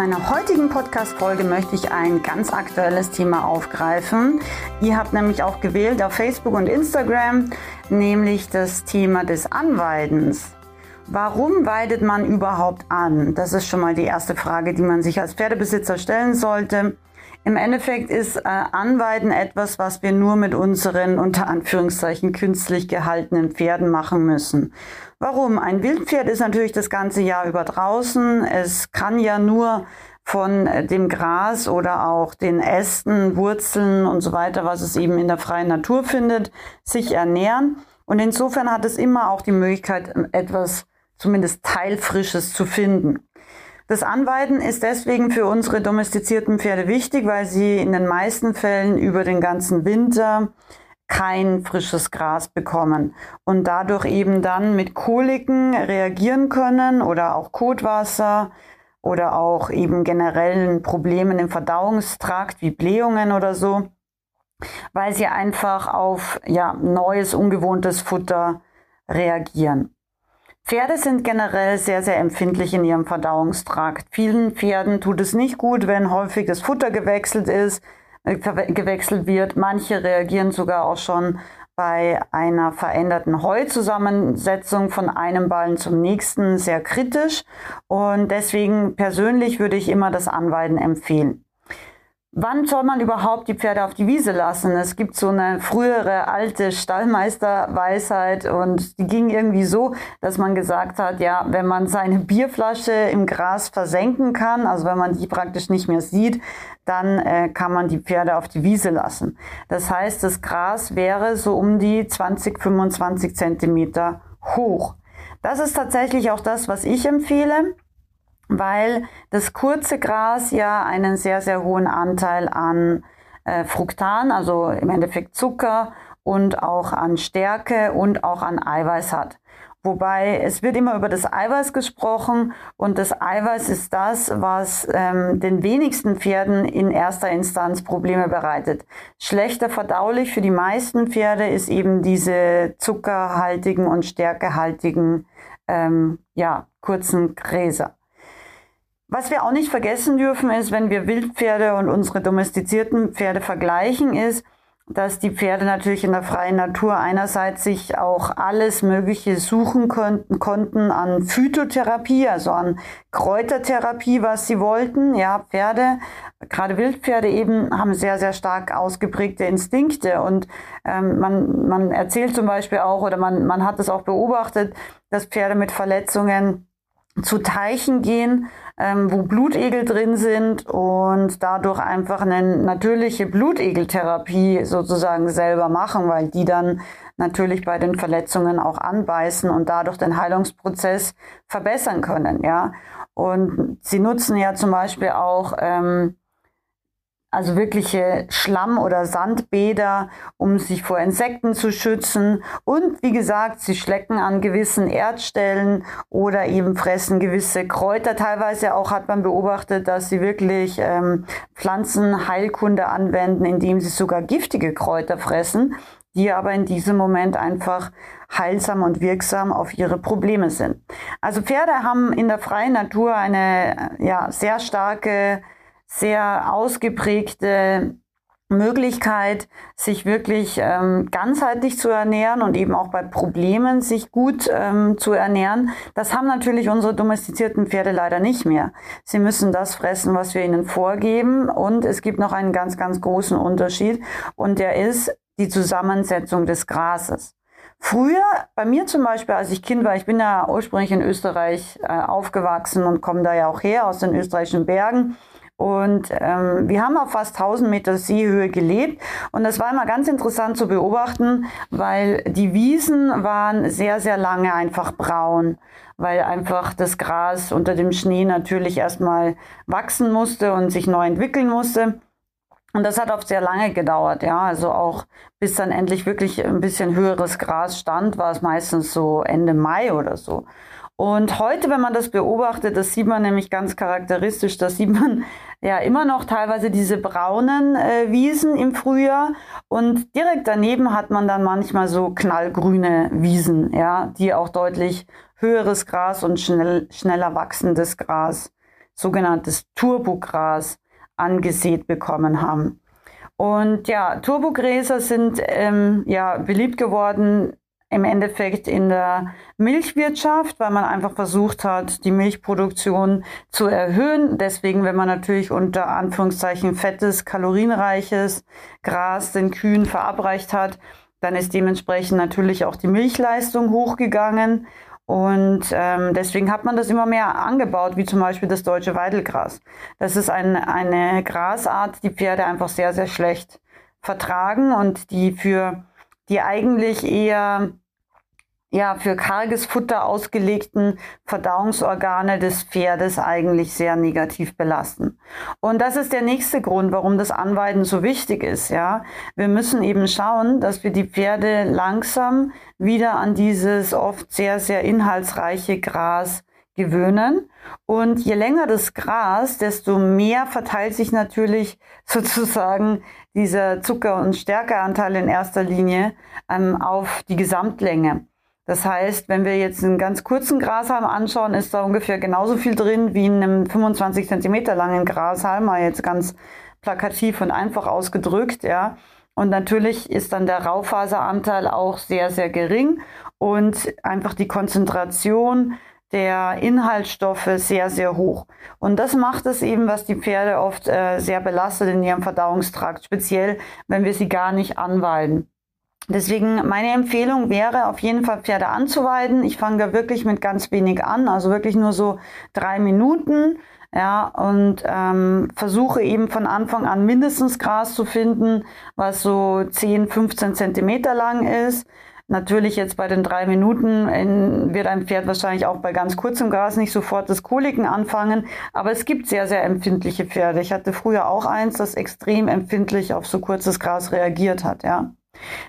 Meiner heutigen Podcast-Folge möchte ich ein ganz aktuelles Thema aufgreifen. Ihr habt nämlich auch gewählt auf Facebook und Instagram, nämlich das Thema des Anweidens. Warum weidet man überhaupt an? Das ist schon mal die erste Frage, die man sich als Pferdebesitzer stellen sollte. Im Endeffekt ist äh, Anweiden etwas, was wir nur mit unseren unter Anführungszeichen künstlich gehaltenen Pferden machen müssen. Warum? Ein Wildpferd ist natürlich das ganze Jahr über draußen. Es kann ja nur von äh, dem Gras oder auch den Ästen, Wurzeln und so weiter, was es eben in der freien Natur findet, sich ernähren. Und insofern hat es immer auch die Möglichkeit, etwas zumindest Teilfrisches zu finden. Das Anweiden ist deswegen für unsere domestizierten Pferde wichtig, weil sie in den meisten Fällen über den ganzen Winter kein frisches Gras bekommen und dadurch eben dann mit Koliken reagieren können oder auch Kotwasser oder auch eben generellen Problemen im Verdauungstrakt wie Blähungen oder so, weil sie einfach auf ja, neues, ungewohntes Futter reagieren. Pferde sind generell sehr, sehr empfindlich in ihrem Verdauungstrakt. Vielen Pferden tut es nicht gut, wenn häufig das Futter gewechselt ist, äh, gewechselt wird. Manche reagieren sogar auch schon bei einer veränderten Heuzusammensetzung von einem Ballen zum nächsten sehr kritisch. Und deswegen persönlich würde ich immer das Anweiden empfehlen. Wann soll man überhaupt die Pferde auf die Wiese lassen? Es gibt so eine frühere alte Stallmeisterweisheit und die ging irgendwie so, dass man gesagt hat, ja, wenn man seine Bierflasche im Gras versenken kann, also wenn man die praktisch nicht mehr sieht, dann äh, kann man die Pferde auf die Wiese lassen. Das heißt, das Gras wäre so um die 20, 25 Zentimeter hoch. Das ist tatsächlich auch das, was ich empfehle weil das kurze Gras ja einen sehr, sehr hohen Anteil an äh, Fruktan, also im Endeffekt Zucker und auch an Stärke und auch an Eiweiß hat. Wobei es wird immer über das Eiweiß gesprochen und das Eiweiß ist das, was ähm, den wenigsten Pferden in erster Instanz Probleme bereitet. Schlechter verdaulich für die meisten Pferde ist eben diese zuckerhaltigen und stärkehaltigen ähm, ja, kurzen Gräser. Was wir auch nicht vergessen dürfen, ist, wenn wir Wildpferde und unsere domestizierten Pferde vergleichen, ist, dass die Pferde natürlich in der freien Natur einerseits sich auch alles Mögliche suchen konnten, konnten an Phytotherapie, also an Kräutertherapie, was sie wollten. Ja, Pferde, gerade Wildpferde eben, haben sehr, sehr stark ausgeprägte Instinkte. Und ähm, man, man erzählt zum Beispiel auch, oder man, man hat es auch beobachtet, dass Pferde mit Verletzungen zu Teichen gehen, ähm, wo Blutegel drin sind und dadurch einfach eine natürliche Blutegeltherapie sozusagen selber machen, weil die dann natürlich bei den Verletzungen auch anbeißen und dadurch den Heilungsprozess verbessern können, ja. Und sie nutzen ja zum Beispiel auch ähm, also wirkliche Schlamm- oder Sandbäder, um sich vor Insekten zu schützen. Und wie gesagt, sie schlecken an gewissen Erdstellen oder eben fressen gewisse Kräuter. Teilweise auch hat man beobachtet, dass sie wirklich ähm, Pflanzenheilkunde anwenden, indem sie sogar giftige Kräuter fressen, die aber in diesem Moment einfach heilsam und wirksam auf ihre Probleme sind. Also Pferde haben in der freien Natur eine ja, sehr starke sehr ausgeprägte Möglichkeit, sich wirklich ähm, ganzheitlich zu ernähren und eben auch bei Problemen sich gut ähm, zu ernähren. Das haben natürlich unsere domestizierten Pferde leider nicht mehr. Sie müssen das fressen, was wir ihnen vorgeben. Und es gibt noch einen ganz, ganz großen Unterschied und der ist die Zusammensetzung des Grases. Früher, bei mir zum Beispiel, als ich Kind war, ich bin ja ursprünglich in Österreich äh, aufgewachsen und komme da ja auch her aus den österreichischen Bergen. Und ähm, wir haben auf fast 1000 Meter Seehöhe gelebt. Und das war immer ganz interessant zu beobachten, weil die Wiesen waren sehr, sehr lange einfach braun, weil einfach das Gras unter dem Schnee natürlich erstmal wachsen musste und sich neu entwickeln musste. Und das hat oft sehr lange gedauert, ja. Also auch bis dann endlich wirklich ein bisschen höheres Gras stand, war es meistens so Ende Mai oder so. Und heute, wenn man das beobachtet, das sieht man nämlich ganz charakteristisch, da sieht man ja immer noch teilweise diese braunen äh, Wiesen im Frühjahr und direkt daneben hat man dann manchmal so knallgrüne Wiesen, ja, die auch deutlich höheres Gras und schnell, schneller wachsendes Gras, sogenanntes Turbogras, angesät bekommen haben. Und ja, Turbogräser sind ähm, ja beliebt geworden im Endeffekt in der Milchwirtschaft, weil man einfach versucht hat, die Milchproduktion zu erhöhen. Deswegen, wenn man natürlich unter Anführungszeichen fettes, kalorienreiches Gras den Kühen verabreicht hat, dann ist dementsprechend natürlich auch die Milchleistung hochgegangen. Und ähm, deswegen hat man das immer mehr angebaut, wie zum Beispiel das deutsche Weidelgras. Das ist ein, eine Grasart, die Pferde einfach sehr, sehr schlecht vertragen und die für die eigentlich eher ja, für karges Futter ausgelegten Verdauungsorgane des Pferdes eigentlich sehr negativ belasten. Und das ist der nächste Grund, warum das Anweiden so wichtig ist, ja. Wir müssen eben schauen, dass wir die Pferde langsam wieder an dieses oft sehr, sehr inhaltsreiche Gras gewöhnen. Und je länger das Gras, desto mehr verteilt sich natürlich sozusagen dieser Zucker- und Stärkeanteil in erster Linie ähm, auf die Gesamtlänge. Das heißt, wenn wir jetzt einen ganz kurzen Grashalm anschauen, ist da ungefähr genauso viel drin wie in einem 25 Zentimeter langen Grashalm, mal jetzt ganz plakativ und einfach ausgedrückt, ja. Und natürlich ist dann der Raufaseranteil auch sehr, sehr gering und einfach die Konzentration der Inhaltsstoffe sehr, sehr hoch. Und das macht es eben, was die Pferde oft äh, sehr belastet in ihrem Verdauungstrakt, speziell wenn wir sie gar nicht anweiden. Deswegen meine Empfehlung wäre auf jeden Fall Pferde anzuweiden. Ich fange da wirklich mit ganz wenig an, also wirklich nur so drei Minuten. Ja, und ähm, versuche eben von Anfang an mindestens Gras zu finden, was so 10, 15 Zentimeter lang ist. Natürlich jetzt bei den drei Minuten in, wird ein Pferd wahrscheinlich auch bei ganz kurzem Gras nicht sofort das Koliken anfangen, aber es gibt sehr, sehr empfindliche Pferde. Ich hatte früher auch eins, das extrem empfindlich auf so kurzes Gras reagiert hat, ja.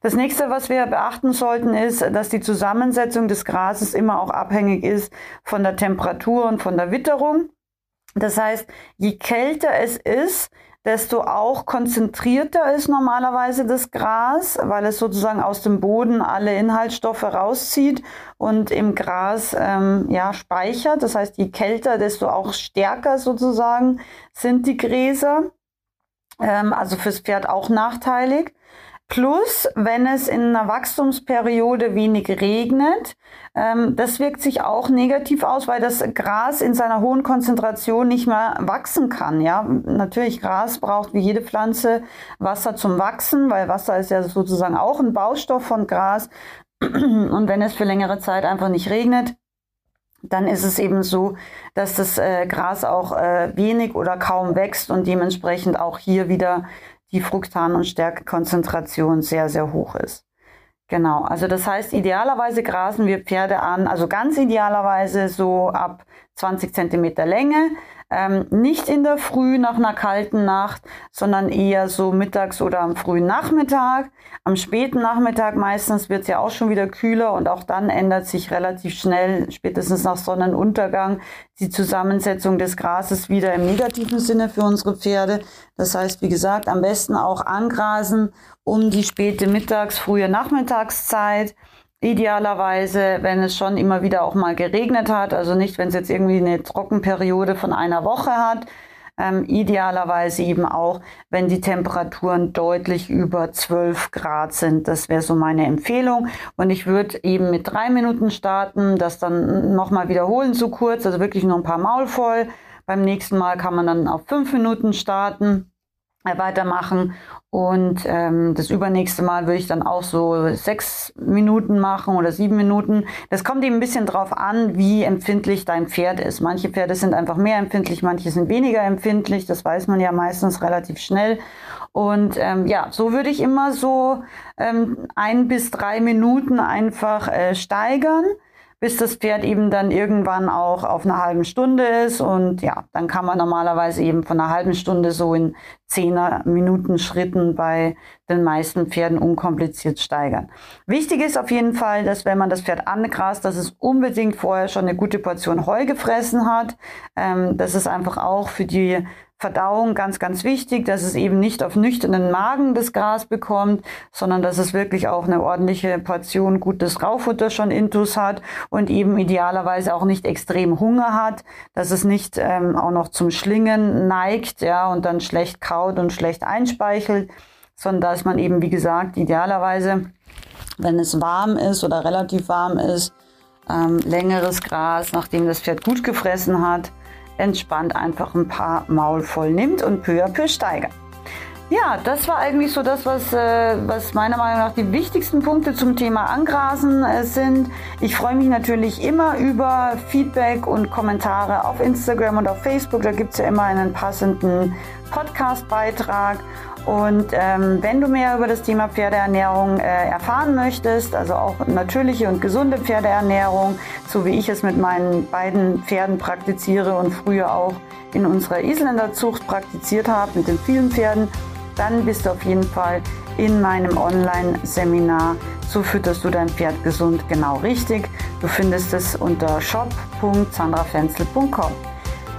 Das nächste, was wir beachten sollten, ist, dass die Zusammensetzung des Grases immer auch abhängig ist von der Temperatur und von der Witterung. Das heißt, je kälter es ist, desto auch konzentrierter ist normalerweise das Gras, weil es sozusagen aus dem Boden alle Inhaltsstoffe rauszieht und im Gras ähm, ja, speichert. Das heißt, je kälter, desto auch stärker sozusagen sind die Gräser. Ähm, also fürs Pferd auch nachteilig. Plus, wenn es in einer Wachstumsperiode wenig regnet, ähm, das wirkt sich auch negativ aus, weil das Gras in seiner hohen Konzentration nicht mehr wachsen kann. Ja, natürlich Gras braucht wie jede Pflanze Wasser zum Wachsen, weil Wasser ist ja sozusagen auch ein Baustoff von Gras. Und wenn es für längere Zeit einfach nicht regnet, dann ist es eben so, dass das äh, Gras auch äh, wenig oder kaum wächst und dementsprechend auch hier wieder die Fruktan- und Stärkekonzentration sehr, sehr hoch ist. Genau, also das heißt, idealerweise grasen wir Pferde an, also ganz idealerweise so ab 20 Zentimeter Länge, ähm, nicht in der Früh nach einer kalten Nacht, sondern eher so mittags oder am frühen Nachmittag. Am späten Nachmittag meistens wird es ja auch schon wieder kühler und auch dann ändert sich relativ schnell, spätestens nach Sonnenuntergang, die Zusammensetzung des Grases wieder im negativen Sinne für unsere Pferde. Das heißt, wie gesagt, am besten auch angrasen um die späte Mittags-, frühe Nachmittagszeit. Idealerweise, wenn es schon immer wieder auch mal geregnet hat, also nicht, wenn es jetzt irgendwie eine Trockenperiode von einer Woche hat. Ähm, idealerweise eben auch, wenn die Temperaturen deutlich über 12 Grad sind. Das wäre so meine Empfehlung. Und ich würde eben mit drei Minuten starten, das dann nochmal wiederholen zu kurz, also wirklich nur ein paar Maul voll. Beim nächsten Mal kann man dann auf fünf Minuten starten weitermachen. Und ähm, das übernächste Mal würde ich dann auch so sechs Minuten machen oder sieben Minuten. Das kommt eben ein bisschen drauf an, wie empfindlich dein Pferd ist. Manche Pferde sind einfach mehr empfindlich, manche sind weniger empfindlich. Das weiß man ja meistens relativ schnell. Und ähm, ja, so würde ich immer so ähm, ein bis drei Minuten einfach äh, steigern bis das Pferd eben dann irgendwann auch auf einer halben Stunde ist. Und ja, dann kann man normalerweise eben von einer halben Stunde so in zehner Minuten Schritten bei den meisten Pferden unkompliziert steigern. Wichtig ist auf jeden Fall, dass wenn man das Pferd angrast, dass es unbedingt vorher schon eine gute Portion Heu gefressen hat. Ähm, das ist einfach auch für die Verdauung ganz, ganz wichtig, dass es eben nicht auf nüchternen Magen das Gras bekommt, sondern dass es wirklich auch eine ordentliche Portion gutes Raufutter schon intus hat und eben idealerweise auch nicht extrem Hunger hat, dass es nicht ähm, auch noch zum Schlingen neigt, ja, und dann schlecht kaut und schlecht einspeichelt, sondern dass man eben, wie gesagt, idealerweise, wenn es warm ist oder relativ warm ist, ähm, längeres Gras, nachdem das Pferd gut gefressen hat, entspannt einfach ein paar Maul voll nimmt und peu à peu steigert. Ja, das war eigentlich so das, was, äh, was meiner Meinung nach die wichtigsten Punkte zum Thema Angrasen äh, sind. Ich freue mich natürlich immer über Feedback und Kommentare auf Instagram und auf Facebook. Da gibt es ja immer einen passenden Podcast-Beitrag. Und ähm, wenn du mehr über das Thema Pferdeernährung äh, erfahren möchtest, also auch natürliche und gesunde Pferdeernährung, so wie ich es mit meinen beiden Pferden praktiziere und früher auch in unserer Isländerzucht praktiziert habe, mit den vielen Pferden, dann bist du auf jeden Fall in meinem Online-Seminar So fütterst du dein Pferd gesund genau richtig. Du findest es unter shop.sandrafenzel.com.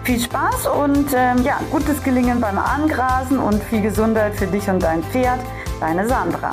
Viel Spaß und ähm, ja, gutes Gelingen beim Angrasen und viel Gesundheit für dich und dein Pferd. Deine Sandra.